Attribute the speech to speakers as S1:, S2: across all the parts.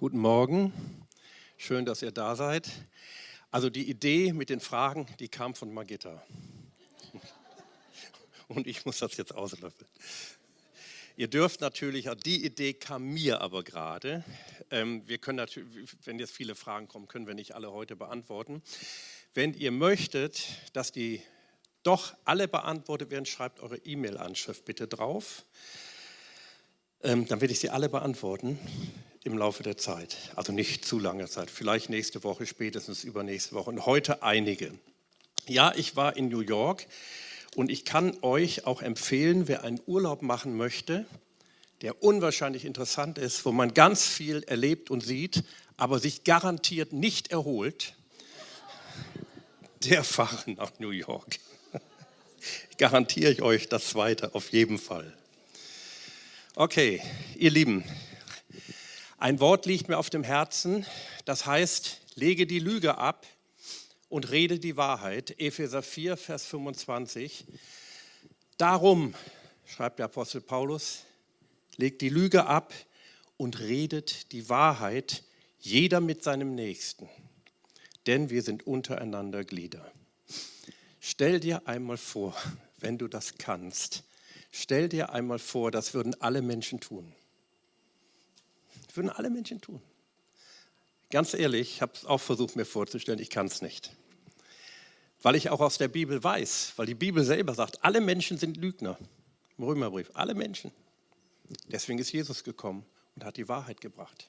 S1: Guten Morgen, schön, dass ihr da seid. Also die Idee mit den Fragen, die kam von Magitta. Und ich muss das jetzt auslöffeln. Ihr dürft natürlich, die Idee kam mir aber gerade. Ähm, wir können natürlich, wenn jetzt viele Fragen kommen, können wir nicht alle heute beantworten. Wenn ihr möchtet, dass die doch alle beantwortet werden, schreibt eure E-Mail-Anschrift bitte drauf. Ähm, dann werde ich sie alle beantworten im Laufe der Zeit. Also nicht zu lange Zeit, vielleicht nächste Woche, spätestens übernächste Woche und heute einige. Ja, ich war in New York und ich kann euch auch empfehlen, wer einen Urlaub machen möchte, der unwahrscheinlich interessant ist, wo man ganz viel erlebt und sieht, aber sich garantiert nicht erholt, der fahre nach New York. Garantiere ich euch das zweite auf jeden Fall. Okay, ihr Lieben, ein Wort liegt mir auf dem Herzen, das heißt, lege die Lüge ab und rede die Wahrheit. Epheser 4, Vers 25. Darum, schreibt der Apostel Paulus, legt die Lüge ab und redet die Wahrheit, jeder mit seinem Nächsten, denn wir sind untereinander Glieder. Stell dir einmal vor, wenn du das kannst, stell dir einmal vor, das würden alle Menschen tun. Das würden alle Menschen tun. Ganz ehrlich, ich habe es auch versucht mir vorzustellen, ich kann es nicht. Weil ich auch aus der Bibel weiß, weil die Bibel selber sagt, alle Menschen sind Lügner. Im Römerbrief, alle Menschen. Deswegen ist Jesus gekommen und hat die Wahrheit gebracht.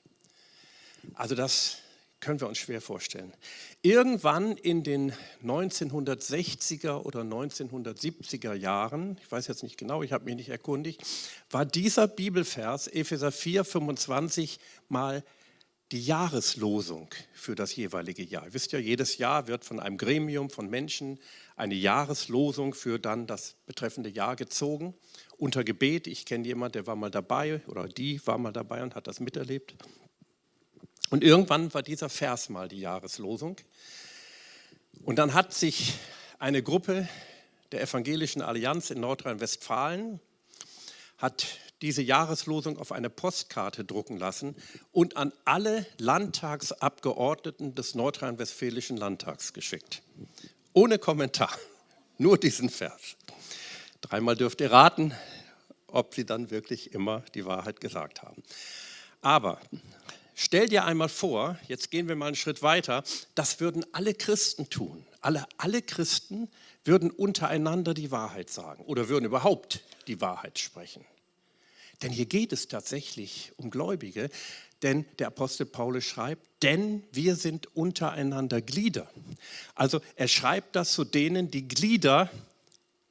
S1: Also das können wir uns schwer vorstellen. Irgendwann in den 1960er oder 1970er Jahren, ich weiß jetzt nicht genau, ich habe mich nicht erkundigt, war dieser Bibelvers Epheser 4, 25 mal die Jahreslosung für das jeweilige Jahr. Ihr wisst ja, jedes Jahr wird von einem Gremium von Menschen eine Jahreslosung für dann das betreffende Jahr gezogen. Unter Gebet, ich kenne jemanden, der war mal dabei oder die war mal dabei und hat das miterlebt. Und irgendwann war dieser Vers mal die Jahreslosung. Und dann hat sich eine Gruppe der Evangelischen Allianz in Nordrhein-Westfalen hat diese Jahreslosung auf eine Postkarte drucken lassen und an alle Landtagsabgeordneten des Nordrhein-Westfälischen Landtags geschickt. Ohne Kommentar, nur diesen Vers. Dreimal dürft ihr raten, ob sie dann wirklich immer die Wahrheit gesagt haben. Aber Stell dir einmal vor, jetzt gehen wir mal einen Schritt weiter, das würden alle Christen tun. Alle, alle Christen würden untereinander die Wahrheit sagen oder würden überhaupt die Wahrheit sprechen. Denn hier geht es tatsächlich um Gläubige, denn der Apostel Paulus schreibt, denn wir sind untereinander Glieder. Also er schreibt das zu denen, die Glieder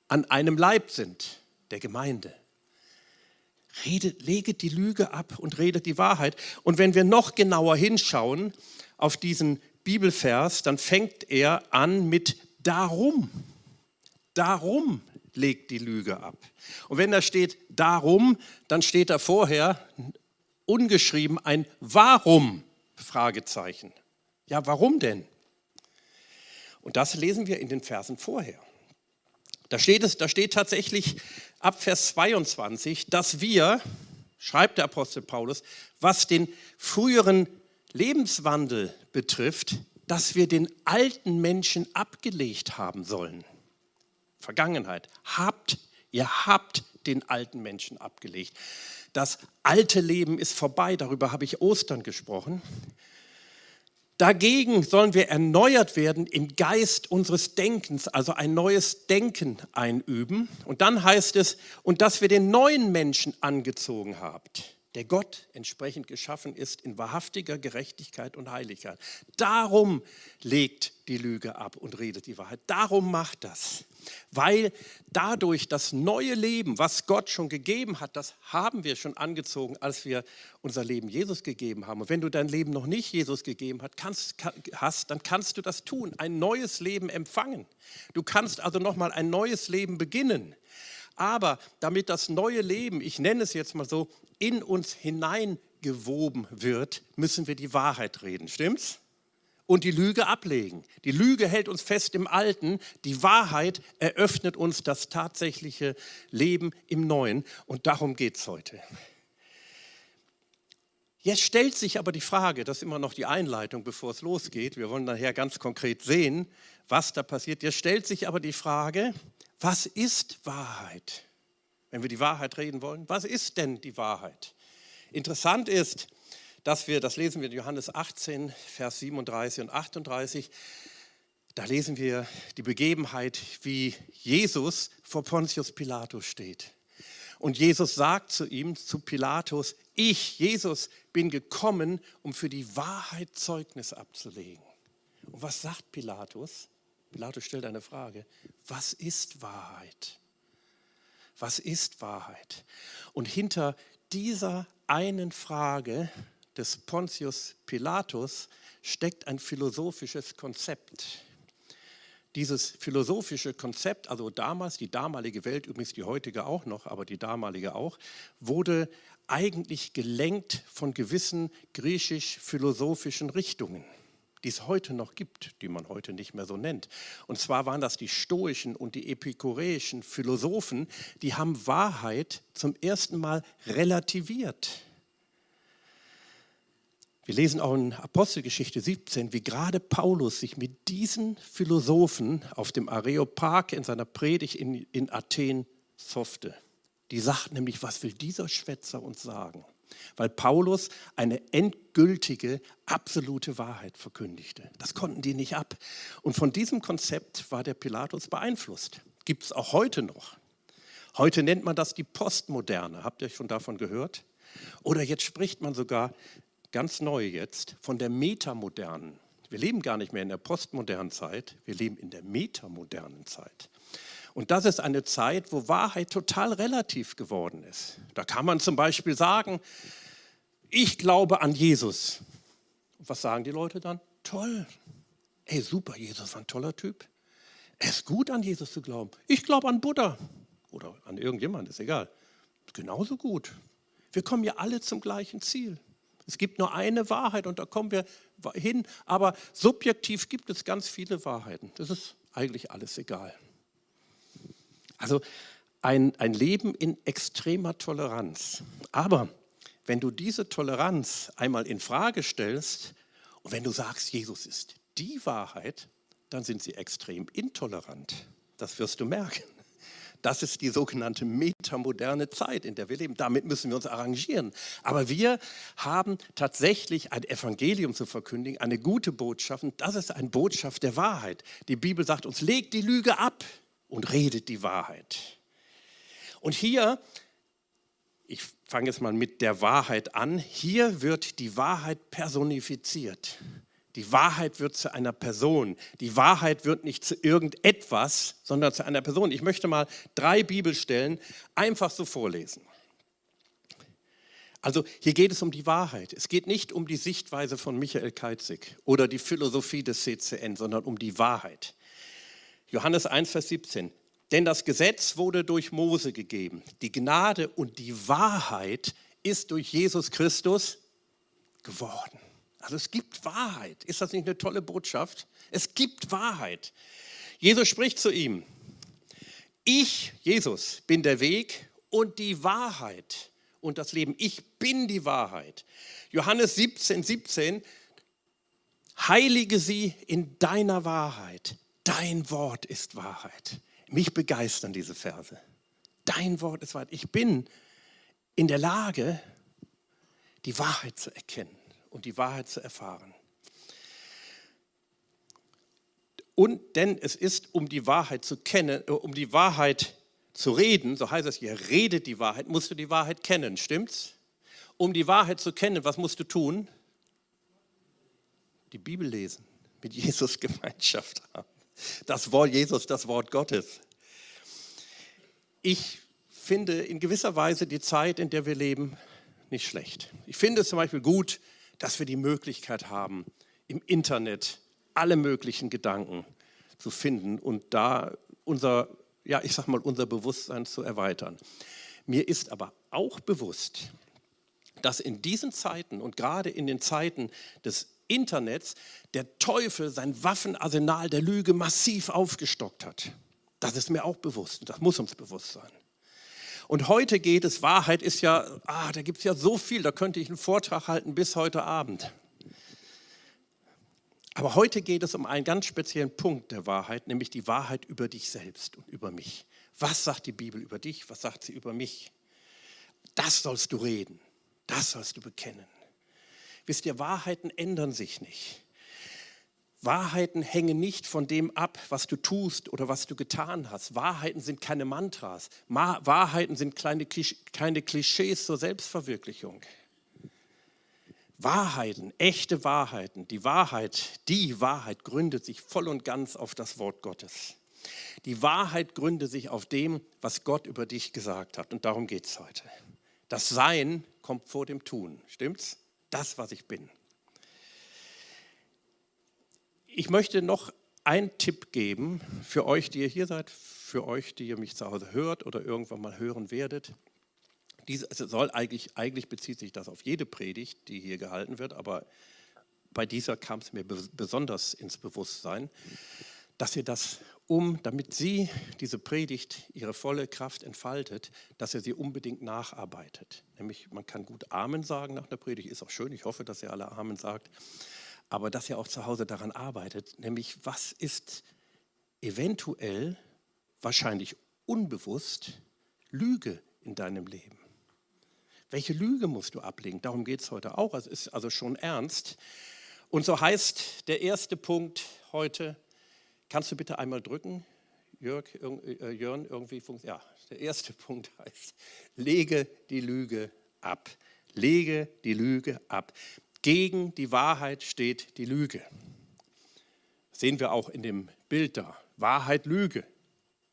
S1: an einem Leib sind, der Gemeinde. Redet, leget die Lüge ab und redet die Wahrheit. Und wenn wir noch genauer hinschauen auf diesen Bibelvers, dann fängt er an mit darum. Darum legt die Lüge ab. Und wenn da steht darum, dann steht da vorher ungeschrieben ein Warum? Fragezeichen. Ja, warum denn? Und das lesen wir in den Versen vorher. Da steht, es, da steht tatsächlich ab Vers 22, dass wir, schreibt der Apostel Paulus, was den früheren Lebenswandel betrifft, dass wir den alten Menschen abgelegt haben sollen. Vergangenheit. Habt, ihr habt den alten Menschen abgelegt. Das alte Leben ist vorbei, darüber habe ich Ostern gesprochen. Dagegen sollen wir erneuert werden im Geist unseres Denkens, also ein neues Denken einüben. Und dann heißt es, und dass wir den neuen Menschen angezogen habt, der Gott entsprechend geschaffen ist in wahrhaftiger Gerechtigkeit und Heiligkeit. Darum legt die Lüge ab und redet die Wahrheit. Darum macht das. Weil dadurch das neue Leben, was Gott schon gegeben hat, das haben wir schon angezogen, als wir unser Leben Jesus gegeben haben. Und wenn du dein Leben noch nicht Jesus gegeben hast, dann kannst du das tun, ein neues Leben empfangen. Du kannst also nochmal ein neues Leben beginnen. Aber damit das neue Leben, ich nenne es jetzt mal so, in uns hineingewoben wird, müssen wir die Wahrheit reden. Stimmt's? und die Lüge ablegen. Die Lüge hält uns fest im Alten, die Wahrheit eröffnet uns das tatsächliche Leben im Neuen und darum geht es heute. Jetzt stellt sich aber die Frage, das ist immer noch die Einleitung, bevor es losgeht. Wir wollen nachher ganz konkret sehen, was da passiert. Jetzt stellt sich aber die Frage, was ist Wahrheit? Wenn wir die Wahrheit reden wollen, was ist denn die Wahrheit? Interessant ist, dass wir, das lesen wir in Johannes 18, Vers 37 und 38, da lesen wir die Begebenheit, wie Jesus vor Pontius Pilatus steht. Und Jesus sagt zu ihm, zu Pilatus, ich, Jesus, bin gekommen, um für die Wahrheit Zeugnis abzulegen. Und was sagt Pilatus? Pilatus stellt eine Frage, was ist Wahrheit? Was ist Wahrheit? Und hinter dieser einen Frage des Pontius Pilatus steckt ein philosophisches Konzept. Dieses philosophische Konzept, also damals, die damalige Welt, übrigens die heutige auch noch, aber die damalige auch, wurde eigentlich gelenkt von gewissen griechisch-philosophischen Richtungen die es heute noch gibt, die man heute nicht mehr so nennt. Und zwar waren das die stoischen und die epikureischen Philosophen, die haben Wahrheit zum ersten Mal relativiert. Wir lesen auch in Apostelgeschichte 17, wie gerade Paulus sich mit diesen Philosophen auf dem Areopag in seiner Predigt in, in Athen soffte. Die sagt nämlich, was will dieser Schwätzer uns sagen? Weil Paulus eine endgültige, absolute Wahrheit verkündigte. Das konnten die nicht ab. Und von diesem Konzept war der Pilatus beeinflusst. Gibt es auch heute noch. Heute nennt man das die Postmoderne. Habt ihr schon davon gehört? Oder jetzt spricht man sogar ganz neu jetzt von der Metamodernen. Wir leben gar nicht mehr in der postmodernen Zeit, wir leben in der metamodernen Zeit. Und das ist eine Zeit, wo Wahrheit total relativ geworden ist. Da kann man zum Beispiel sagen, ich glaube an Jesus. Und was sagen die Leute dann? Toll. Ey, super, Jesus war ein toller Typ. Es ist gut, an Jesus zu glauben. Ich glaube an Buddha oder an irgendjemand, ist egal. Genauso gut. Wir kommen ja alle zum gleichen Ziel. Es gibt nur eine Wahrheit und da kommen wir hin, aber subjektiv gibt es ganz viele Wahrheiten. Das ist eigentlich alles egal. Also ein, ein Leben in extremer Toleranz. Aber wenn du diese Toleranz einmal in Frage stellst und wenn du sagst, Jesus ist die Wahrheit, dann sind sie extrem intolerant. Das wirst du merken. Das ist die sogenannte metamoderne Zeit, in der wir leben. Damit müssen wir uns arrangieren. Aber wir haben tatsächlich ein Evangelium zu verkündigen, eine gute Botschaft. Und das ist eine Botschaft der Wahrheit. Die Bibel sagt uns, legt die Lüge ab und redet die Wahrheit. Und hier, ich fange jetzt mal mit der Wahrheit an, hier wird die Wahrheit personifiziert. Die Wahrheit wird zu einer Person. Die Wahrheit wird nicht zu irgendetwas, sondern zu einer Person. Ich möchte mal drei Bibelstellen einfach so vorlesen. Also hier geht es um die Wahrheit. Es geht nicht um die Sichtweise von Michael Keitzig oder die Philosophie des CCN, sondern um die Wahrheit. Johannes 1, Vers 17. Denn das Gesetz wurde durch Mose gegeben. Die Gnade und die Wahrheit ist durch Jesus Christus geworden. Also es gibt Wahrheit. Ist das nicht eine tolle Botschaft? Es gibt Wahrheit. Jesus spricht zu ihm. Ich, Jesus, bin der Weg und die Wahrheit und das Leben. Ich bin die Wahrheit. Johannes 17, 17. Heilige sie in deiner Wahrheit. Dein Wort ist Wahrheit. Mich begeistern diese Verse. Dein Wort ist Wahrheit. Ich bin in der Lage, die Wahrheit zu erkennen und die Wahrheit zu erfahren. Und denn es ist, um die Wahrheit zu kennen, äh, um die Wahrheit zu reden, so heißt es hier, redet die Wahrheit, musst du die Wahrheit kennen, stimmt's? Um die Wahrheit zu kennen, was musst du tun? Die Bibel lesen, mit Jesus Gemeinschaft haben. Das Wort Jesus, das Wort Gottes. Ich finde in gewisser Weise die Zeit, in der wir leben, nicht schlecht. Ich finde es zum Beispiel gut, dass wir die Möglichkeit haben, im Internet alle möglichen Gedanken zu finden und da unser, ja, ich sag mal, unser Bewusstsein zu erweitern. Mir ist aber auch bewusst, dass in diesen Zeiten und gerade in den Zeiten des Internets der Teufel sein Waffenarsenal der Lüge massiv aufgestockt hat. Das ist mir auch bewusst und das muss uns bewusst sein. Und heute geht es, Wahrheit ist ja, ah, da gibt es ja so viel, da könnte ich einen Vortrag halten bis heute Abend. Aber heute geht es um einen ganz speziellen Punkt der Wahrheit, nämlich die Wahrheit über dich selbst und über mich. Was sagt die Bibel über dich? Was sagt sie über mich? Das sollst du reden. Das sollst du bekennen. Wisst ihr, Wahrheiten ändern sich nicht. Wahrheiten hängen nicht von dem ab, was du tust oder was du getan hast. Wahrheiten sind keine Mantras. Wahrheiten sind kleine, keine Klischees zur Selbstverwirklichung. Wahrheiten, echte Wahrheiten, die Wahrheit, die Wahrheit gründet sich voll und ganz auf das Wort Gottes. Die Wahrheit gründet sich auf dem, was Gott über dich gesagt hat. Und darum geht es heute. Das Sein kommt vor dem Tun. Stimmt's? Das, was ich bin. Ich möchte noch einen Tipp geben für euch, die ihr hier seid, für euch, die ihr mich zu Hause hört oder irgendwann mal hören werdet. Dies soll eigentlich, eigentlich bezieht sich das auf jede Predigt, die hier gehalten wird, aber bei dieser kam es mir besonders ins Bewusstsein, dass ihr das um, damit sie diese Predigt ihre volle Kraft entfaltet, dass ihr sie unbedingt nacharbeitet. Nämlich, man kann gut Amen sagen nach der Predigt, ist auch schön, ich hoffe, dass ihr alle Amen sagt, aber dass ihr auch zu Hause daran arbeitet, nämlich was ist eventuell, wahrscheinlich unbewusst, Lüge in deinem Leben. Welche Lüge musst du ablegen? Darum geht es heute auch. Es ist also schon ernst. Und so heißt der erste Punkt heute, kannst du bitte einmal drücken, Jörg, äh, Jörn, irgendwie funktioniert. Ja, der erste Punkt heißt, lege die Lüge ab. Lege die Lüge ab. Gegen die Wahrheit steht die Lüge. Das sehen wir auch in dem Bild da. Wahrheit, Lüge.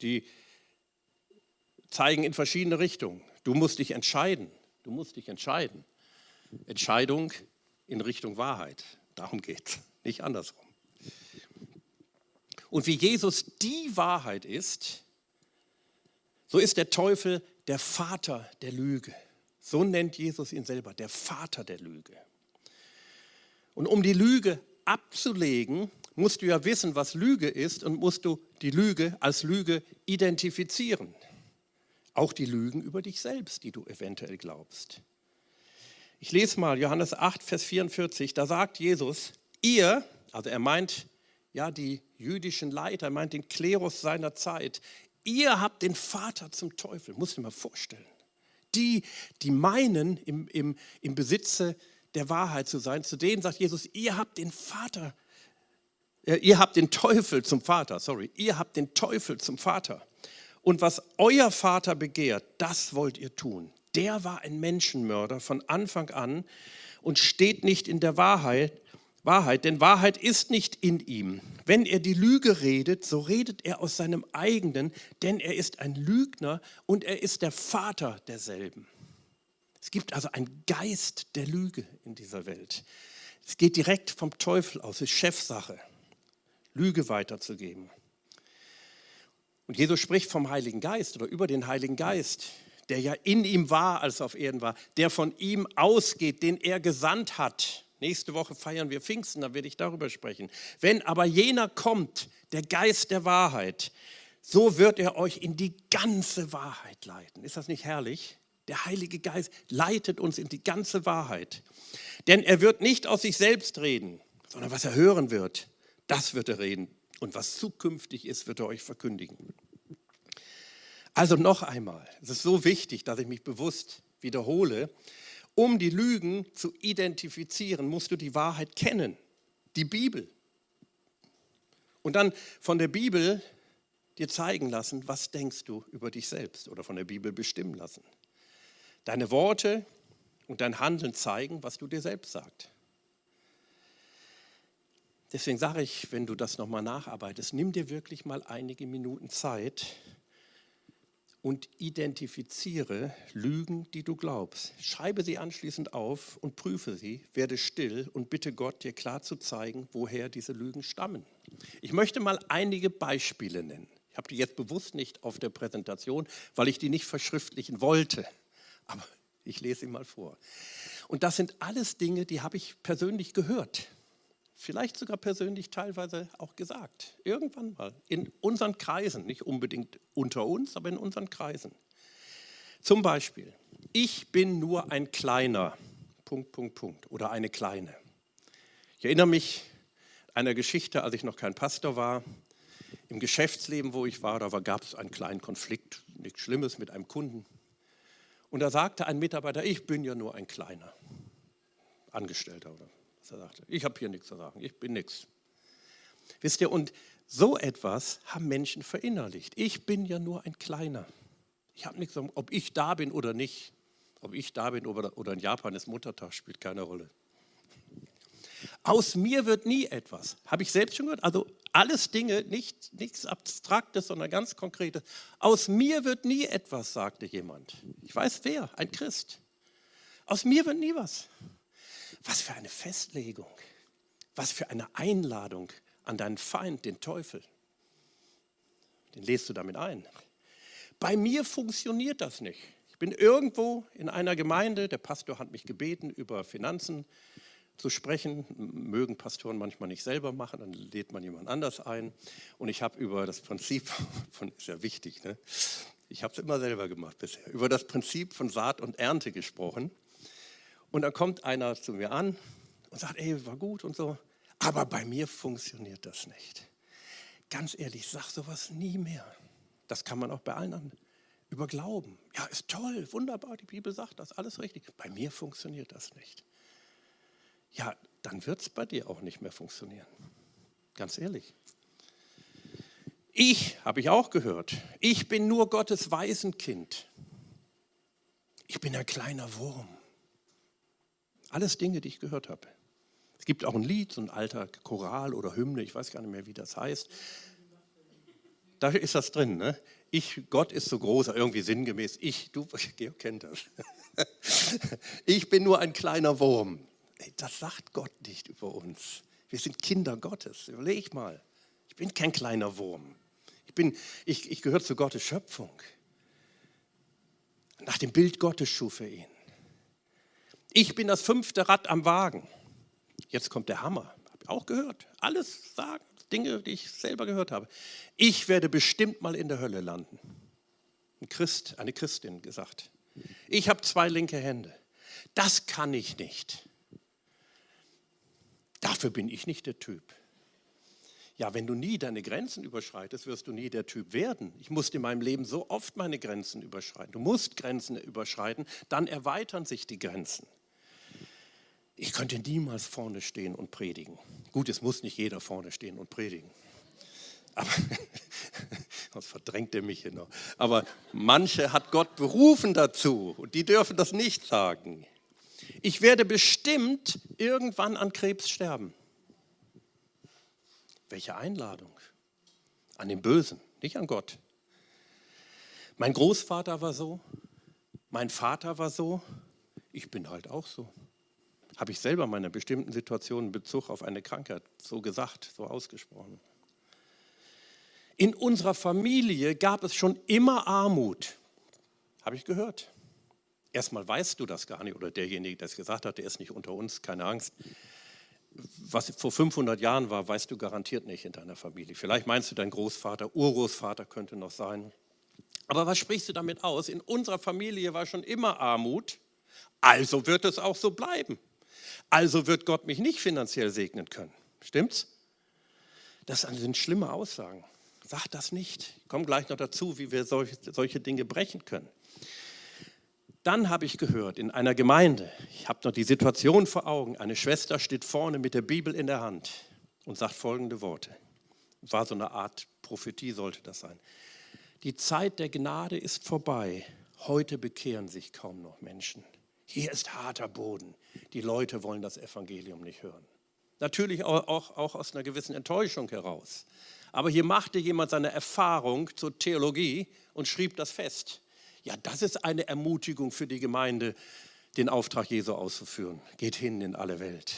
S1: Die zeigen in verschiedene Richtungen. Du musst dich entscheiden. Du musst dich entscheiden. Entscheidung in Richtung Wahrheit. Darum geht es, nicht andersrum. Und wie Jesus die Wahrheit ist, so ist der Teufel der Vater der Lüge. So nennt Jesus ihn selber, der Vater der Lüge. Und um die Lüge abzulegen, musst du ja wissen, was Lüge ist und musst du die Lüge als Lüge identifizieren. Auch die Lügen über dich selbst, die du eventuell glaubst. Ich lese mal Johannes 8, Vers 44, da sagt Jesus, ihr, also er meint ja die jüdischen Leiter, er meint den Klerus seiner Zeit, ihr habt den Vater zum Teufel, muss ich mir mal vorstellen. Die, die meinen, im, im, im Besitze der Wahrheit zu sein, zu denen sagt Jesus, ihr habt den Vater, äh, ihr habt den Teufel zum Vater, sorry, ihr habt den Teufel zum Vater. Und was euer Vater begehrt, das wollt ihr tun. Der war ein Menschenmörder von Anfang an und steht nicht in der Wahrheit, Wahrheit, denn Wahrheit ist nicht in ihm. Wenn er die Lüge redet, so redet er aus seinem eigenen, denn er ist ein Lügner und er ist der Vater derselben. Es gibt also einen Geist der Lüge in dieser Welt. Es geht direkt vom Teufel aus, ist Chefsache, Lüge weiterzugeben. Und Jesus spricht vom Heiligen Geist oder über den Heiligen Geist, der ja in ihm war, als er auf Erden war, der von ihm ausgeht, den er gesandt hat. Nächste Woche feiern wir Pfingsten, da werde ich darüber sprechen. Wenn aber jener kommt, der Geist der Wahrheit, so wird er euch in die ganze Wahrheit leiten. Ist das nicht herrlich? Der Heilige Geist leitet uns in die ganze Wahrheit. Denn er wird nicht aus sich selbst reden, sondern was er hören wird, das wird er reden. Und was zukünftig ist, wird er euch verkündigen. Also noch einmal, es ist so wichtig, dass ich mich bewusst wiederhole. Um die Lügen zu identifizieren, musst du die Wahrheit kennen, die Bibel. Und dann von der Bibel dir zeigen lassen, was denkst du über dich selbst oder von der Bibel bestimmen lassen. Deine Worte und dein Handeln zeigen, was du dir selbst sagst. Deswegen sage ich, wenn du das nochmal nacharbeitest, nimm dir wirklich mal einige Minuten Zeit und identifiziere Lügen, die du glaubst. Schreibe sie anschließend auf und prüfe sie, werde still und bitte Gott, dir klar zu zeigen, woher diese Lügen stammen. Ich möchte mal einige Beispiele nennen. Ich habe die jetzt bewusst nicht auf der Präsentation, weil ich die nicht verschriftlichen wollte. Aber ich lese sie mal vor. Und das sind alles Dinge, die habe ich persönlich gehört vielleicht sogar persönlich teilweise auch gesagt. Irgendwann mal in unseren Kreisen, nicht unbedingt unter uns, aber in unseren Kreisen. Zum Beispiel, ich bin nur ein kleiner, Punkt, Punkt, Punkt, oder eine kleine. Ich erinnere mich einer Geschichte, als ich noch kein Pastor war, im Geschäftsleben, wo ich war, da gab es einen kleinen Konflikt, nichts Schlimmes mit einem Kunden. Und da sagte ein Mitarbeiter, ich bin ja nur ein kleiner Angestellter oder er sagte. Ich habe hier nichts zu sagen, ich bin nichts. Wisst ihr, und so etwas haben Menschen verinnerlicht. Ich bin ja nur ein kleiner. Ich habe nichts, ob ich da bin oder nicht. Ob ich da bin oder in Japan ist Muttertag, spielt keine Rolle. Aus mir wird nie etwas. Habe ich selbst schon gehört? Also alles Dinge, nicht, nichts Abstraktes, sondern ganz Konkretes. Aus mir wird nie etwas, sagte jemand. Ich weiß wer, ein Christ. Aus mir wird nie was. Was für eine Festlegung. Was für eine Einladung an deinen Feind, den Teufel. Den lädst du damit ein. Bei mir funktioniert das nicht. Ich bin irgendwo in einer Gemeinde, der Pastor hat mich gebeten, über Finanzen zu sprechen. Mögen Pastoren manchmal nicht selber machen, dann lädt man jemand anders ein. Und ich habe über das Prinzip von, ist ja wichtig, ne? ich habe es immer selber gemacht bisher, über das Prinzip von Saat und Ernte gesprochen. Und dann kommt einer zu mir an und sagt, ey, war gut und so, aber bei mir funktioniert das nicht. Ganz ehrlich, sag sowas nie mehr. Das kann man auch bei allen anderen. Über Glauben. Ja, ist toll, wunderbar, die Bibel sagt das, alles richtig. Bei mir funktioniert das nicht ja, dann wird es bei dir auch nicht mehr funktionieren. Ganz ehrlich. Ich, habe ich auch gehört, ich bin nur Gottes Waisenkind. Ich bin ein kleiner Wurm. Alles Dinge, die ich gehört habe. Es gibt auch ein Lied, so ein alter Choral oder Hymne, ich weiß gar nicht mehr, wie das heißt. Da ist das drin. Ne? Ich, Gott ist so groß, irgendwie sinngemäß. Ich, du, Georg kennt das. Ich bin nur ein kleiner Wurm. Das sagt Gott nicht über uns. Wir sind Kinder Gottes. Überleg mal. Ich bin kein kleiner Wurm. Ich, bin, ich, ich gehöre zu Gottes Schöpfung. Nach dem Bild Gottes schuf er ihn. Ich bin das fünfte Rad am Wagen. Jetzt kommt der Hammer. Habe ich auch gehört. Alles sagen, Dinge, die ich selber gehört habe. Ich werde bestimmt mal in der Hölle landen. Ein Christ, eine Christin gesagt. Ich habe zwei linke Hände. Das kann ich nicht. Dafür bin ich nicht der Typ. Ja, wenn du nie deine Grenzen überschreitest, wirst du nie der Typ werden. Ich musste in meinem Leben so oft meine Grenzen überschreiten. Du musst Grenzen überschreiten, dann erweitern sich die Grenzen. Ich könnte niemals vorne stehen und predigen. Gut, es muss nicht jeder vorne stehen und predigen. Aber, sonst verdrängt er mich noch. Aber manche hat Gott berufen dazu und die dürfen das nicht sagen ich werde bestimmt irgendwann an Krebs sterben. Welche Einladung? An den Bösen, nicht an Gott. Mein Großvater war so, mein Vater war so, ich bin halt auch so. Habe ich selber in meiner bestimmten Situation in Bezug auf eine Krankheit so gesagt, so ausgesprochen. In unserer Familie gab es schon immer Armut, habe ich gehört. Erstmal weißt du das gar nicht oder derjenige, der es gesagt hat, der ist nicht unter uns, keine Angst. Was vor 500 Jahren war, weißt du garantiert nicht in deiner Familie. Vielleicht meinst du, dein Großvater, Urgroßvater könnte noch sein. Aber was sprichst du damit aus? In unserer Familie war schon immer Armut, also wird es auch so bleiben. Also wird Gott mich nicht finanziell segnen können. Stimmt's? Das sind schlimme Aussagen. Sag das nicht. Ich komme gleich noch dazu, wie wir solche, solche Dinge brechen können. Dann habe ich gehört, in einer Gemeinde, ich habe noch die Situation vor Augen, eine Schwester steht vorne mit der Bibel in der Hand und sagt folgende Worte. War so eine Art Prophetie, sollte das sein. Die Zeit der Gnade ist vorbei. Heute bekehren sich kaum noch Menschen. Hier ist harter Boden. Die Leute wollen das Evangelium nicht hören. Natürlich auch, auch, auch aus einer gewissen Enttäuschung heraus. Aber hier machte jemand seine Erfahrung zur Theologie und schrieb das fest. Ja, das ist eine Ermutigung für die Gemeinde, den Auftrag Jesu auszuführen. Geht hin in alle Welt.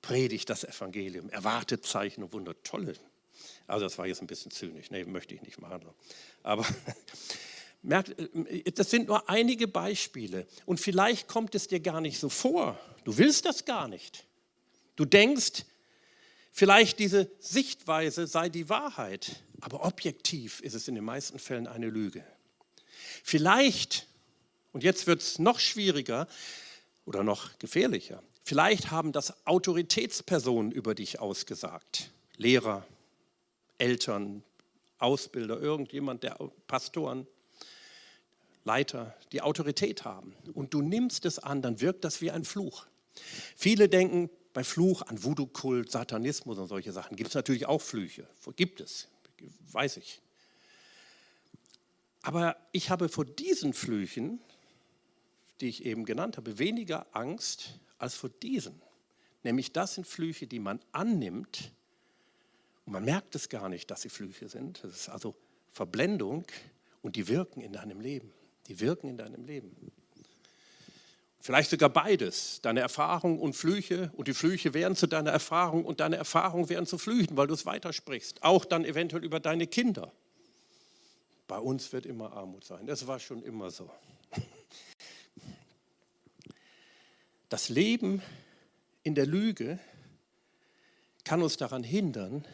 S1: Predigt das Evangelium. Erwartet Zeichen und Wunder. Tolle. Also das war jetzt ein bisschen zynisch. Nee, möchte ich nicht machen. Aber merkt, das sind nur einige Beispiele. Und vielleicht kommt es dir gar nicht so vor. Du willst das gar nicht. Du denkst, vielleicht diese Sichtweise sei die Wahrheit. Aber objektiv ist es in den meisten Fällen eine Lüge. Vielleicht Und jetzt wird es noch schwieriger oder noch gefährlicher. Vielleicht haben das Autoritätspersonen über dich ausgesagt. Lehrer, Eltern, Ausbilder, irgendjemand, der Pastoren, Leiter, die Autorität haben. Und du nimmst es an, dann wirkt das wie ein Fluch. Viele denken bei Fluch an Voodoo-Kult, Satanismus und solche Sachen. Gibt es natürlich auch Flüche. Gibt es, weiß ich. Aber ich habe vor diesen Flüchen, die ich eben genannt habe, weniger Angst als vor diesen. Nämlich das sind Flüche, die man annimmt und man merkt es gar nicht, dass sie Flüche sind. Das ist also Verblendung und die wirken in deinem Leben. Die wirken in deinem Leben. Vielleicht sogar beides, deine Erfahrung und Flüche und die Flüche werden zu deiner Erfahrung und deine Erfahrung werden zu Flüchen, weil du es weitersprichst. Auch dann eventuell über deine Kinder. Bei uns wird immer Armut sein. Das war schon immer so. Das Leben in der Lüge kann uns daran hindern,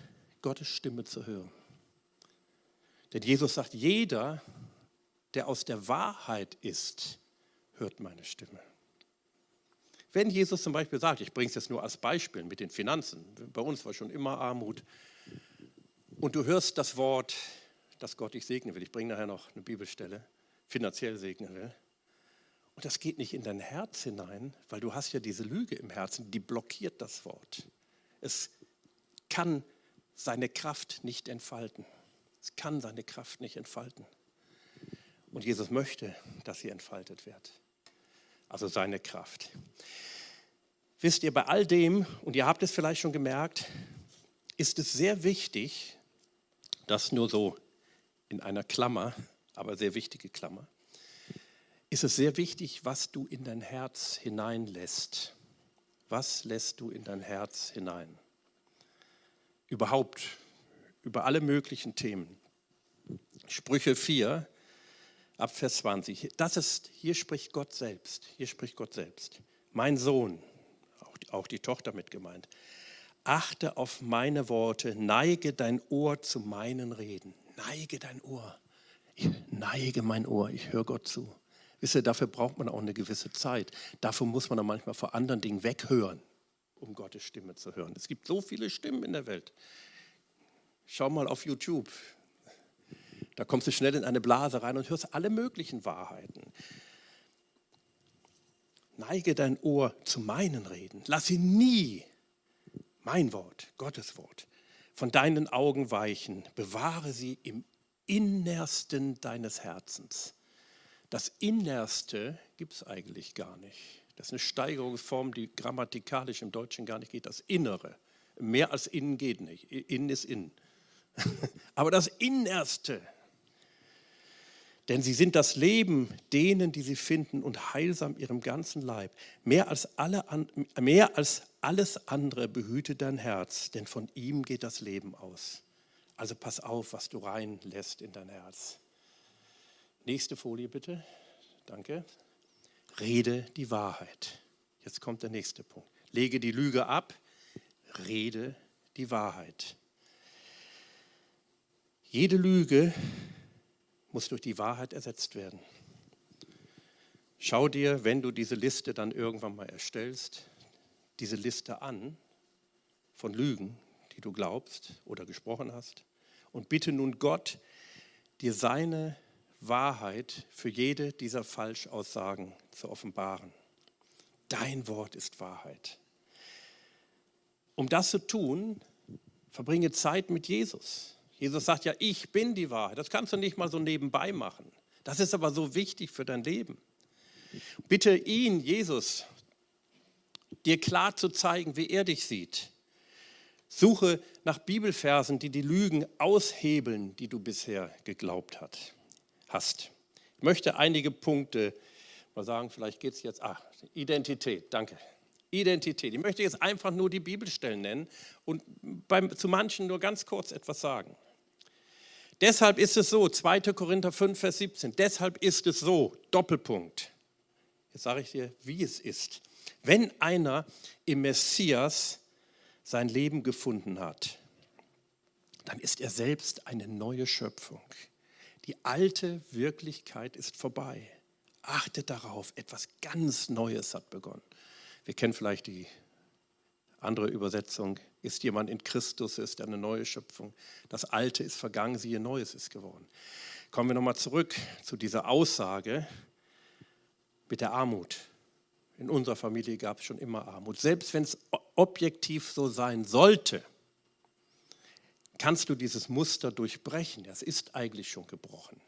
S1: Gottes Stimme zu hören. Denn Jesus sagt, jeder, der aus der Wahrheit ist, hört meine Stimme. Wenn Jesus zum Beispiel sagt, ich bringe es jetzt nur als Beispiel mit den Finanzen, bei uns war schon immer Armut, und du hörst das Wort, dass Gott dich segnen will, ich bringe nachher noch eine Bibelstelle, finanziell segnen will, und das geht nicht in dein Herz hinein, weil du hast ja diese Lüge im Herzen, die blockiert das Wort. Es kann seine Kraft nicht entfalten. Es kann seine Kraft nicht entfalten. Und Jesus möchte, dass sie entfaltet wird also seine Kraft. Wisst ihr, bei all dem, und ihr habt es vielleicht schon gemerkt, ist es sehr wichtig, das nur so in einer Klammer, aber sehr wichtige Klammer, ist es sehr wichtig, was du in dein Herz hineinlässt. Was lässt du in dein Herz hinein? Überhaupt, über alle möglichen Themen. Sprüche 4, ab Vers 20. Das ist, hier spricht Gott selbst. Hier spricht Gott selbst. Mein Sohn, auch die, auch die Tochter mit gemeint, achte auf meine Worte, neige dein Ohr zu meinen Reden. Neige dein Ohr. Ich neige mein Ohr, ich höre Gott zu. Wisst ihr, dafür braucht man auch eine gewisse Zeit. Dafür muss man dann manchmal vor anderen Dingen weghören, um Gottes Stimme zu hören. Es gibt so viele Stimmen in der Welt. Schau mal auf YouTube. Da kommst du schnell in eine Blase rein und hörst alle möglichen Wahrheiten. Neige dein Ohr zu meinen Reden. Lass sie nie, mein Wort, Gottes Wort, von deinen Augen weichen. Bewahre sie im Innersten deines Herzens. Das Innerste gibt es eigentlich gar nicht. Das ist eine Steigerungsform, die grammatikalisch im Deutschen gar nicht geht. Das Innere. Mehr als innen geht nicht. Innen ist innen. Aber das Innerste, denn sie sind das Leben denen, die sie finden und heilsam ihrem ganzen Leib. Mehr als, alle, mehr als alles andere behüte dein Herz, denn von ihm geht das Leben aus. Also pass auf, was du reinlässt in dein Herz. Nächste Folie bitte. Danke. Rede die Wahrheit. Jetzt kommt der nächste Punkt. Lege die Lüge ab, rede die Wahrheit. Jede Lüge muss durch die Wahrheit ersetzt werden. Schau dir, wenn du diese Liste dann irgendwann mal erstellst, diese Liste an von Lügen, die du glaubst oder gesprochen hast, und bitte nun Gott, dir seine Wahrheit für jede dieser Falschaussagen zu offenbaren. Dein Wort ist Wahrheit. Um das zu tun, verbringe Zeit mit Jesus. Jesus sagt ja, ich bin die Wahrheit. Das kannst du nicht mal so nebenbei machen. Das ist aber so wichtig für dein Leben. Bitte ihn, Jesus, dir klar zu zeigen, wie er dich sieht. Suche nach Bibelversen, die die Lügen aushebeln, die du bisher geglaubt hast. Ich möchte einige Punkte mal sagen, vielleicht geht es jetzt, ah, Identität, danke. Identität. Ich möchte jetzt einfach nur die Bibelstellen nennen und beim, zu manchen nur ganz kurz etwas sagen. Deshalb ist es so, 2. Korinther 5, Vers 17, deshalb ist es so, Doppelpunkt. Jetzt sage ich dir, wie es ist. Wenn einer im Messias sein Leben gefunden hat, dann ist er selbst eine neue Schöpfung. Die alte Wirklichkeit ist vorbei. achtet darauf, etwas ganz Neues hat begonnen. Wir kennen vielleicht die andere Übersetzung, ist jemand in Christus, ist eine neue Schöpfung. Das Alte ist vergangen, siehe, Neues ist geworden. Kommen wir nochmal zurück zu dieser Aussage mit der Armut. In unserer Familie gab es schon immer Armut. Selbst wenn es objektiv so sein sollte, kannst du dieses Muster durchbrechen. Das ist eigentlich schon gebrochen.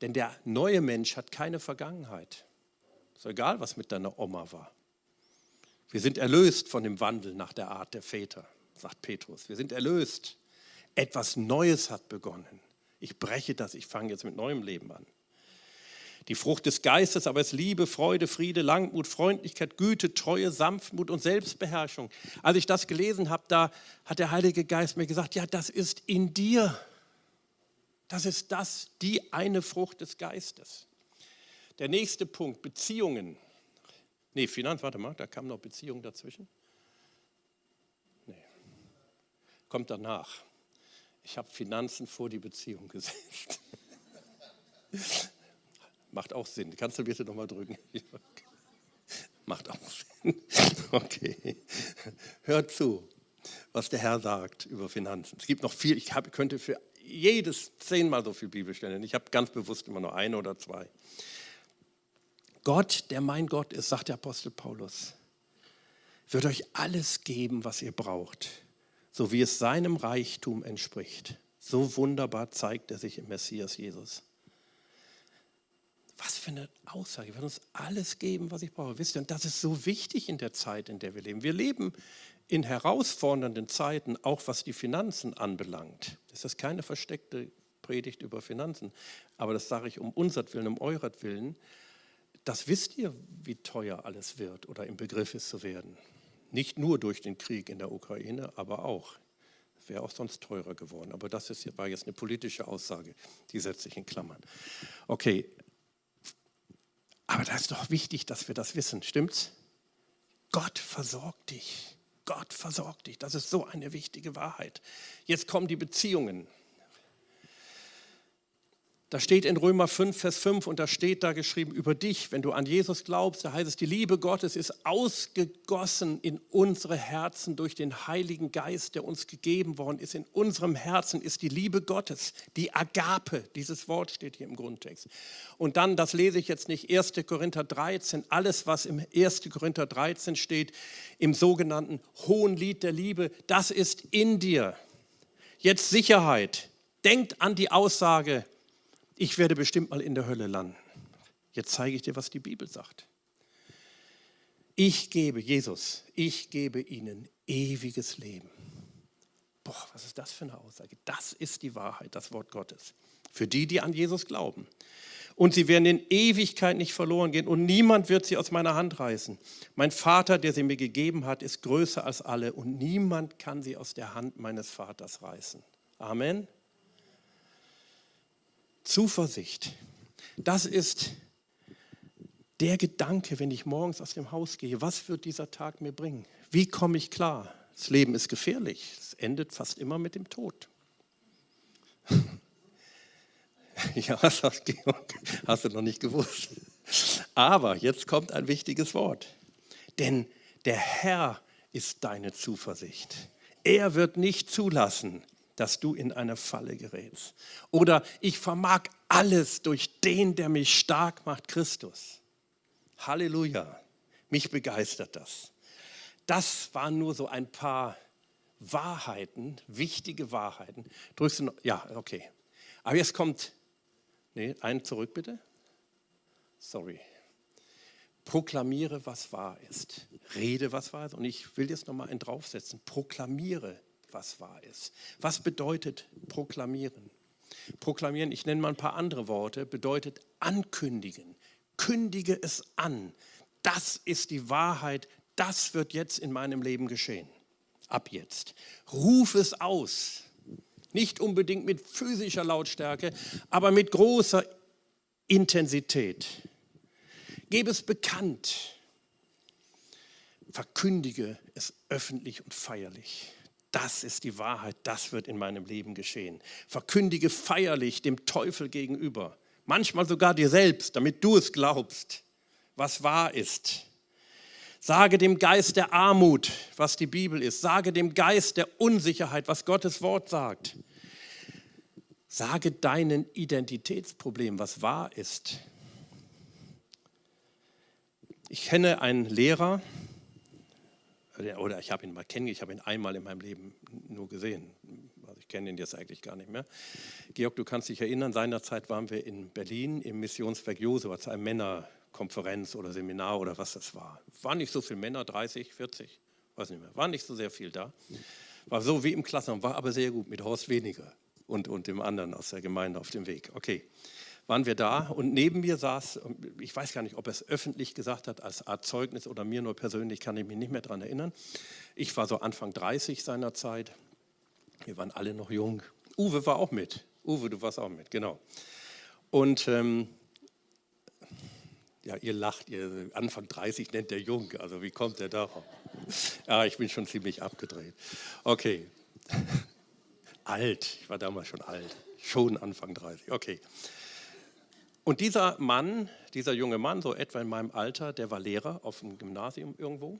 S1: Denn der neue Mensch hat keine Vergangenheit. Ist egal, was mit deiner Oma war. Wir sind erlöst von dem Wandel nach der Art der Väter, sagt Petrus. Wir sind erlöst. Etwas Neues hat begonnen. Ich breche das, ich fange jetzt mit neuem Leben an. Die Frucht des Geistes aber ist Liebe, Freude, Friede, Langmut, Freundlichkeit, Güte, Treue, Sanftmut und Selbstbeherrschung. Als ich das gelesen habe, da hat der Heilige Geist mir gesagt, ja, das ist in dir. Das ist das, die eine Frucht des Geistes. Der nächste Punkt, Beziehungen. Nee, Finanz, warte mal, da kam noch Beziehung dazwischen. Nee, kommt danach. Ich habe Finanzen vor die Beziehung gesetzt. Macht auch Sinn. Kannst du bitte nochmal drücken? Macht auch Sinn. Okay. Hört zu, was der Herr sagt über Finanzen. Es gibt noch viel, ich hab, könnte für jedes zehnmal so viel Bibelstellen. Ich habe ganz bewusst immer nur eine oder zwei. Gott, der mein Gott ist, sagt der Apostel Paulus, wird euch alles geben, was ihr braucht, so wie es seinem Reichtum entspricht. So wunderbar zeigt er sich im Messias Jesus. Was für eine Aussage. Er wird uns alles geben, was ich brauche. Wisst ihr, und das ist so wichtig in der Zeit, in der wir leben. Wir leben in herausfordernden Zeiten, auch was die Finanzen anbelangt. Das ist keine versteckte Predigt über Finanzen, aber das sage ich um unsert Willen, um euret Willen. Das wisst ihr, wie teuer alles wird oder im Begriff ist zu werden. Nicht nur durch den Krieg in der Ukraine, aber auch. Wäre auch sonst teurer geworden. Aber das ist, war jetzt eine politische Aussage, die setze ich in Klammern. Okay, aber das ist doch wichtig, dass wir das wissen, stimmt's? Gott versorgt dich. Gott versorgt dich. Das ist so eine wichtige Wahrheit. Jetzt kommen die Beziehungen. Da steht in Römer 5, Vers 5 und da steht da geschrieben über dich, wenn du an Jesus glaubst, da heißt es, die Liebe Gottes ist ausgegossen in unsere Herzen durch den Heiligen Geist, der uns gegeben worden ist. In unserem Herzen ist die Liebe Gottes, die Agape, dieses Wort steht hier im Grundtext. Und dann, das lese ich jetzt nicht, 1. Korinther 13, alles, was im 1. Korinther 13 steht, im sogenannten Hohen Lied der Liebe, das ist in dir. Jetzt Sicherheit. Denkt an die Aussage, ich werde bestimmt mal in der Hölle landen. Jetzt zeige ich dir, was die Bibel sagt. Ich gebe, Jesus, ich gebe ihnen ewiges Leben. Boah, was ist das für eine Aussage? Das ist die Wahrheit, das Wort Gottes. Für die, die an Jesus glauben. Und sie werden in Ewigkeit nicht verloren gehen und niemand wird sie aus meiner Hand reißen. Mein Vater, der sie mir gegeben hat, ist größer als alle und niemand kann sie aus der Hand meines Vaters reißen. Amen. Zuversicht, das ist der Gedanke, wenn ich morgens aus dem Haus gehe, was wird dieser Tag mir bringen? Wie komme ich klar? Das Leben ist gefährlich. Es endet fast immer mit dem Tod. ja, Georg, hast du noch nicht gewusst. Aber jetzt kommt ein wichtiges Wort. Denn der Herr ist deine Zuversicht. Er wird nicht zulassen, dass du in eine Falle gerätst. Oder ich vermag alles durch den, der mich stark macht, Christus. Halleluja. Mich begeistert das. Das waren nur so ein paar Wahrheiten, wichtige Wahrheiten. Drückst du noch? Ja, okay. Aber jetzt kommt, nee, einen zurück bitte. Sorry. Proklamiere, was wahr ist. Rede, was wahr ist. Und ich will jetzt noch mal einen draufsetzen. Proklamiere, was wahr ist. Was bedeutet proklamieren? Proklamieren, ich nenne mal ein paar andere Worte, bedeutet ankündigen. Kündige es an. Das ist die Wahrheit. Das wird jetzt in meinem Leben geschehen. Ab jetzt. Ruf es aus. Nicht unbedingt mit physischer Lautstärke, aber mit großer Intensität. Gebe es bekannt. Verkündige es öffentlich und feierlich. Das ist die Wahrheit, das wird in meinem Leben geschehen. Verkündige feierlich dem Teufel gegenüber. manchmal sogar dir selbst, damit du es glaubst, was wahr ist. Sage dem Geist der Armut, was die Bibel ist. Sage dem Geist der Unsicherheit, was Gottes Wort sagt. Sage deinen Identitätsproblem, was wahr ist. Ich kenne einen Lehrer, oder ich habe ihn mal kennengelernt, ich habe ihn einmal in meinem Leben nur gesehen. Also ich kenne ihn jetzt eigentlich gar nicht mehr. Georg, du kannst dich erinnern, seinerzeit waren wir in Berlin im Missionswerk Josua zu einem Männerkonferenz oder Seminar oder was das war. Waren nicht so viele Männer, 30, 40, weiß nicht mehr. War nicht so sehr viel da. War so wie im Klassenraum, war aber sehr gut mit Horst weniger und, und dem anderen aus der Gemeinde auf dem Weg. Okay waren wir da und neben mir saß, ich weiß gar nicht, ob er es öffentlich gesagt hat als Art Zeugnis oder mir nur persönlich, kann ich mich nicht mehr daran erinnern. Ich war so Anfang 30 seiner Zeit. Wir waren alle noch jung. Uwe war auch mit. Uwe, du warst auch mit, genau. Und ähm, ja, ihr lacht, ihr Anfang 30 nennt der jung, also wie kommt der darauf? Ja, ich bin schon ziemlich abgedreht. Okay. alt, ich war damals schon alt, schon Anfang 30, okay. Und dieser Mann, dieser junge Mann, so etwa in meinem Alter, der war Lehrer auf dem Gymnasium irgendwo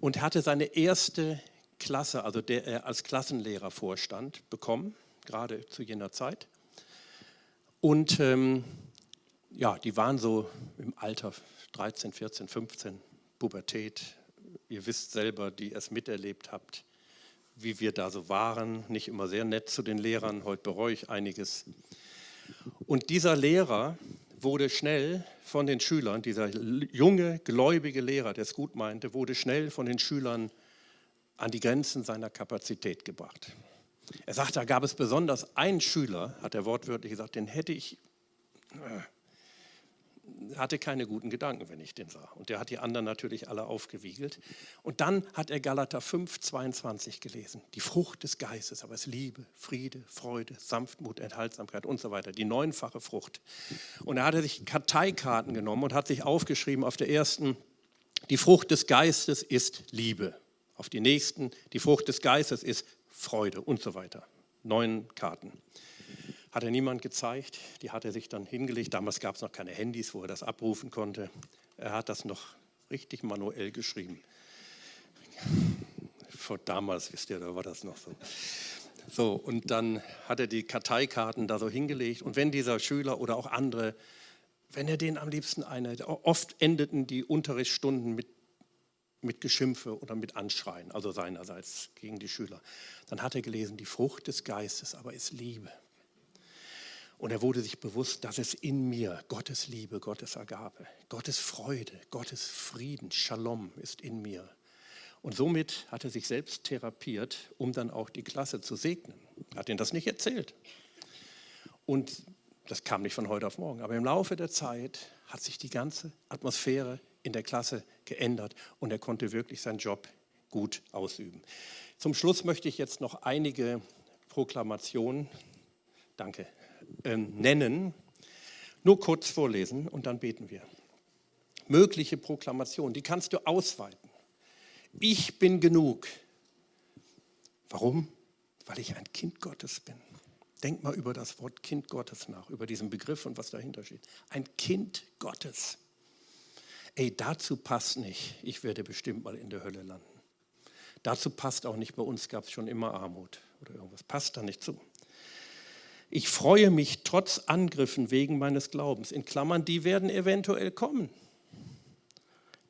S1: und hatte seine erste Klasse, also der er als Klassenlehrer vorstand, bekommen, gerade zu jener Zeit. Und ähm, ja, die waren so im Alter 13, 14, 15, Pubertät. Ihr wisst selber, die es miterlebt habt, wie wir da so waren. Nicht immer sehr nett zu den Lehrern, heute bereue ich einiges. Und dieser Lehrer wurde schnell von den Schülern, dieser junge, gläubige Lehrer, der es gut meinte, wurde schnell von den Schülern an die Grenzen seiner Kapazität gebracht. Er sagt, da gab es besonders einen Schüler, hat er wortwörtlich gesagt, den hätte ich äh, hatte keine guten Gedanken, wenn ich den sah. Und der hat die anderen natürlich alle aufgewiegelt. Und dann hat er Galater 5, 22 gelesen. Die Frucht des Geistes, aber es Liebe, Friede, Freude, Sanftmut, Enthaltsamkeit und so weiter. Die neunfache Frucht. Und er hatte sich Karteikarten genommen und hat sich aufgeschrieben auf der ersten, die Frucht des Geistes ist Liebe. Auf die nächsten, die Frucht des Geistes ist Freude und so weiter. Neun Karten hat er niemand gezeigt. Die hat er sich dann hingelegt. Damals gab es noch keine Handys, wo er das abrufen konnte. Er hat das noch richtig manuell geschrieben. Vor damals, wisst ihr, da war das noch so. So, und dann hat er die Karteikarten da so hingelegt. Und wenn dieser Schüler oder auch andere, wenn er den am liebsten eine, oft endeten die Unterrichtsstunden mit, mit Geschimpfe oder mit Anschreien, also seinerseits gegen die Schüler. Dann hat er gelesen, die Frucht des Geistes aber ist Liebe. Und er wurde sich bewusst, dass es in mir Gottes Liebe, Gottes Agape, Gottes Freude, Gottes Frieden, Shalom ist in mir. Und somit hat er sich selbst therapiert, um dann auch die Klasse zu segnen. Hat ihnen das nicht erzählt. Und das kam nicht von heute auf morgen. Aber im Laufe der Zeit hat sich die ganze Atmosphäre in der Klasse geändert und er konnte wirklich seinen Job gut ausüben. Zum Schluss möchte ich jetzt noch einige Proklamationen, danke, ähm, nennen, nur kurz vorlesen und dann beten wir. Mögliche Proklamation, die kannst du ausweiten. Ich bin genug. Warum? Weil ich ein Kind Gottes bin. Denk mal über das Wort Kind Gottes nach, über diesen Begriff und was dahinter steht. Ein Kind Gottes. Ey, dazu passt nicht, ich werde bestimmt mal in der Hölle landen. Dazu passt auch nicht, bei uns gab es schon immer Armut oder irgendwas. Passt da nicht zu. Ich freue mich trotz Angriffen wegen meines Glaubens. In Klammern, die werden eventuell kommen.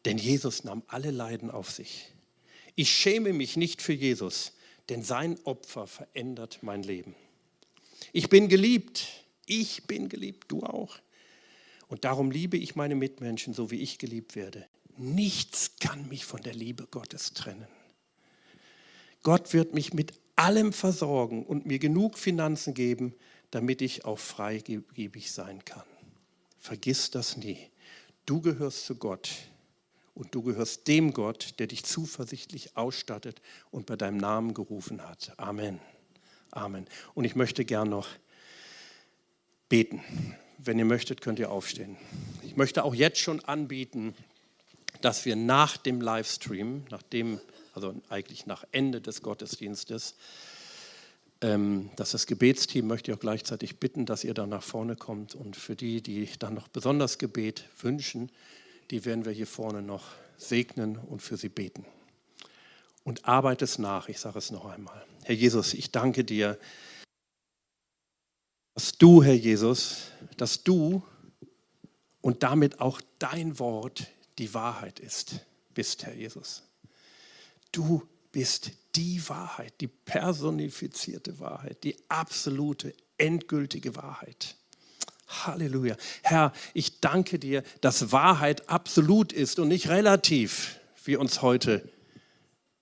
S1: Denn Jesus nahm alle Leiden auf sich. Ich schäme mich nicht für Jesus, denn sein Opfer verändert mein Leben. Ich bin geliebt. Ich bin geliebt, du auch. Und darum liebe ich meine Mitmenschen, so wie ich geliebt werde. Nichts kann mich von der Liebe Gottes trennen. Gott wird mich mit allem versorgen und mir genug Finanzen geben, damit ich auch freigebig sein kann. Vergiss das nie. Du gehörst zu Gott und du gehörst dem Gott, der dich zuversichtlich ausstattet und bei deinem Namen gerufen hat. Amen. Amen. Und ich möchte gern noch beten. Wenn ihr möchtet, könnt ihr aufstehen. Ich möchte auch jetzt schon anbieten, dass wir nach dem Livestream, nach dem, also eigentlich nach Ende des Gottesdienstes, dass das Gebetsteam möchte ich auch gleichzeitig bitten, dass ihr dann nach vorne kommt. Und für die, die dann noch besonders Gebet wünschen, die werden wir hier vorne noch segnen und für sie beten. Und arbeite es nach, ich sage es noch einmal. Herr Jesus, ich danke dir, dass du, Herr Jesus, dass du und damit auch dein Wort die Wahrheit ist, bist, Herr Jesus. Du bist die Wahrheit, die personifizierte Wahrheit, die absolute, endgültige Wahrheit. Halleluja. Herr, ich danke dir, dass Wahrheit absolut ist und nicht relativ, wie uns heute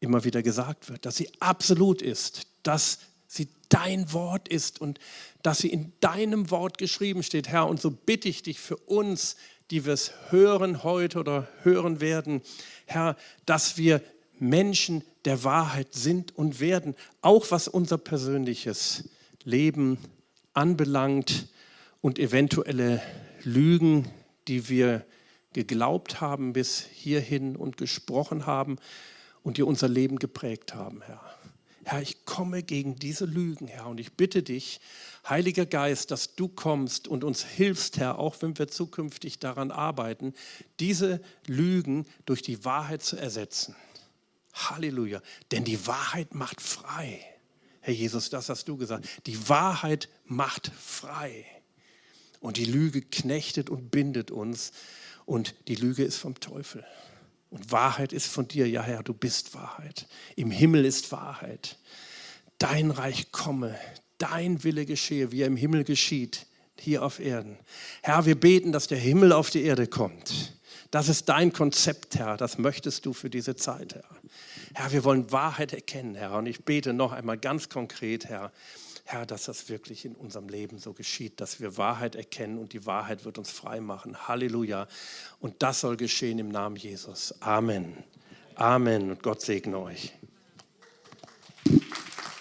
S1: immer wieder gesagt wird, dass sie absolut ist, dass sie dein Wort ist und dass sie in deinem Wort geschrieben steht, Herr. Und so bitte ich dich für uns, die wir es hören heute oder hören werden, Herr, dass wir Menschen der Wahrheit sind und werden, auch was unser persönliches Leben anbelangt und eventuelle Lügen, die wir geglaubt haben bis hierhin und gesprochen haben und die unser Leben geprägt haben, Herr. Herr, ich komme gegen diese Lügen, Herr, und ich bitte dich, Heiliger Geist, dass du kommst und uns hilfst, Herr, auch wenn wir zukünftig daran arbeiten, diese Lügen durch die Wahrheit zu ersetzen. Halleluja. Denn die Wahrheit macht frei. Herr Jesus, das hast du gesagt. Die Wahrheit macht frei. Und die Lüge knechtet und bindet uns. Und die Lüge ist vom Teufel. Und Wahrheit ist von dir. Ja, Herr, du bist Wahrheit. Im Himmel ist Wahrheit. Dein Reich komme, dein Wille geschehe, wie er im Himmel geschieht, hier auf Erden. Herr, wir beten, dass der Himmel auf die Erde kommt. Das ist dein Konzept, Herr. Das möchtest du für diese Zeit, Herr. Herr, wir wollen Wahrheit erkennen, Herr. Und ich bete noch einmal ganz konkret, Herr, Herr, dass das wirklich in unserem Leben so geschieht, dass wir Wahrheit erkennen und die Wahrheit wird uns frei machen. Halleluja. Und das soll geschehen im Namen Jesus. Amen. Amen. Und Gott segne euch.